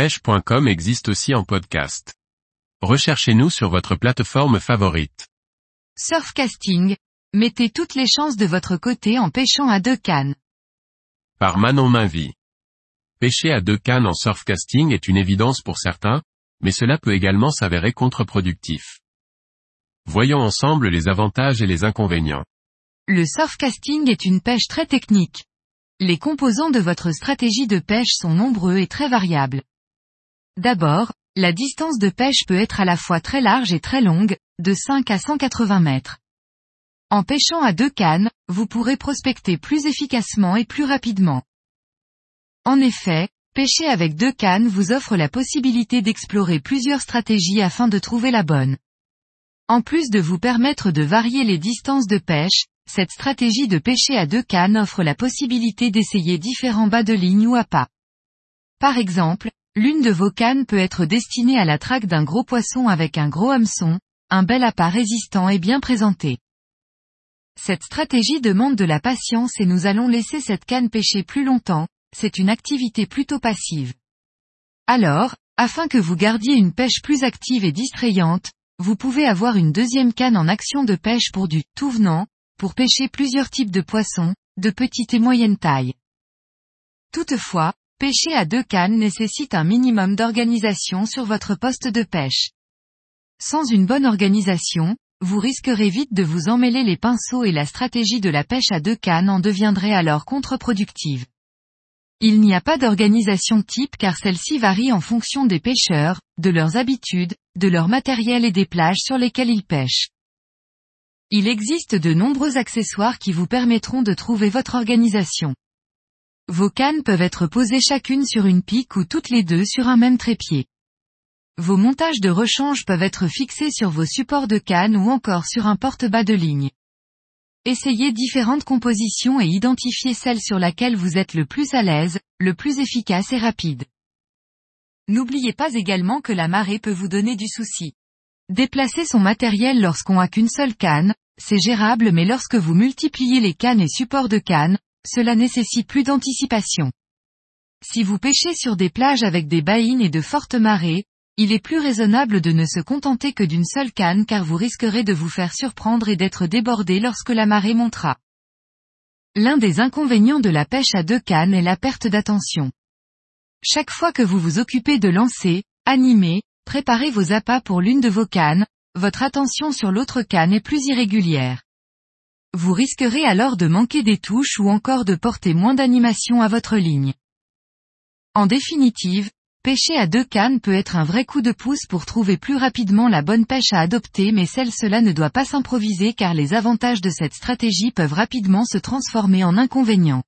pêche.com existe aussi en podcast. Recherchez-nous sur votre plateforme favorite. Surfcasting. Mettez toutes les chances de votre côté en pêchant à deux cannes. Par Manon Mainvie. Pêcher à deux cannes en surfcasting est une évidence pour certains, mais cela peut également s'avérer contre-productif. Voyons ensemble les avantages et les inconvénients. Le surfcasting est une pêche très technique. Les composants de votre stratégie de pêche sont nombreux et très variables. D'abord, la distance de pêche peut être à la fois très large et très longue, de 5 à 180 mètres. En pêchant à deux cannes, vous pourrez prospecter plus efficacement et plus rapidement. En effet, pêcher avec deux cannes vous offre la possibilité d'explorer plusieurs stratégies afin de trouver la bonne. En plus de vous permettre de varier les distances de pêche, cette stratégie de pêcher à deux cannes offre la possibilité d'essayer différents bas de ligne ou pas. Par exemple, l'une de vos cannes peut être destinée à la traque d'un gros poisson avec un gros hameçon, un bel appât résistant et bien présenté. Cette stratégie demande de la patience et nous allons laisser cette canne pêcher plus longtemps, c'est une activité plutôt passive. Alors, afin que vous gardiez une pêche plus active et distrayante, vous pouvez avoir une deuxième canne en action de pêche pour du tout venant, pour pêcher plusieurs types de poissons, de petite et moyenne taille. Toutefois, pêcher à deux cannes nécessite un minimum d'organisation sur votre poste de pêche. Sans une bonne organisation, vous risquerez vite de vous emmêler les pinceaux et la stratégie de la pêche à deux cannes en deviendrait alors contre-productive. Il n'y a pas d'organisation type car celle-ci varie en fonction des pêcheurs, de leurs habitudes, de leur matériel et des plages sur lesquelles ils pêchent. Il existe de nombreux accessoires qui vous permettront de trouver votre organisation. Vos cannes peuvent être posées chacune sur une pique ou toutes les deux sur un même trépied. Vos montages de rechange peuvent être fixés sur vos supports de canne ou encore sur un porte-bas de ligne. Essayez différentes compositions et identifiez celle sur laquelle vous êtes le plus à l'aise, le plus efficace et rapide. N'oubliez pas également que la marée peut vous donner du souci. Déplacer son matériel lorsqu'on a qu'une seule canne, c'est gérable mais lorsque vous multipliez les cannes et supports de cannes, cela nécessite plus d'anticipation. Si vous pêchez sur des plages avec des baïnes et de fortes marées, il est plus raisonnable de ne se contenter que d'une seule canne car vous risquerez de vous faire surprendre et d'être débordé lorsque la marée montera. L'un des inconvénients de la pêche à deux cannes est la perte d'attention. Chaque fois que vous vous occupez de lancer, animer, Préparez vos appâts pour l'une de vos cannes, votre attention sur l'autre canne est plus irrégulière. Vous risquerez alors de manquer des touches ou encore de porter moins d'animation à votre ligne. En définitive, pêcher à deux cannes peut être un vrai coup de pouce pour trouver plus rapidement la bonne pêche à adopter mais celle-cela ne doit pas s'improviser car les avantages de cette stratégie peuvent rapidement se transformer en inconvénients.